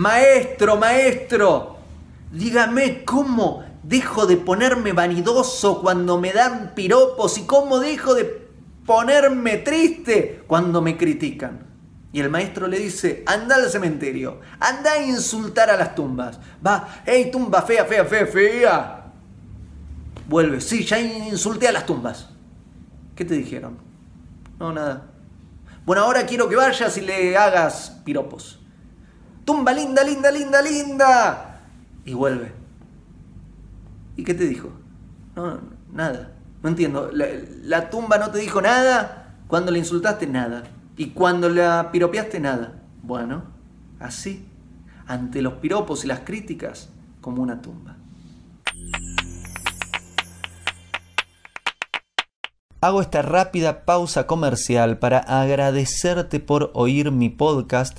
maestro, maestro, dígame cómo dejo de ponerme vanidoso cuando me dan piropos y cómo dejo de ponerme triste cuando me critican. Y el maestro le dice, anda al cementerio, anda a insultar a las tumbas. Va, hey, tumba fea, fea, fea, fea. Vuelve, sí, ya insulté a las tumbas. ¿Qué te dijeron? No, nada. Bueno, ahora quiero que vayas y le hagas piropos. Tumba linda, linda, linda, linda. Y vuelve. ¿Y qué te dijo? No, nada. No entiendo. La, la tumba no te dijo nada. Cuando le insultaste, nada. Y cuando la piropeaste, nada. Bueno, así, ante los piropos y las críticas, como una tumba. Hago esta rápida pausa comercial para agradecerte por oír mi podcast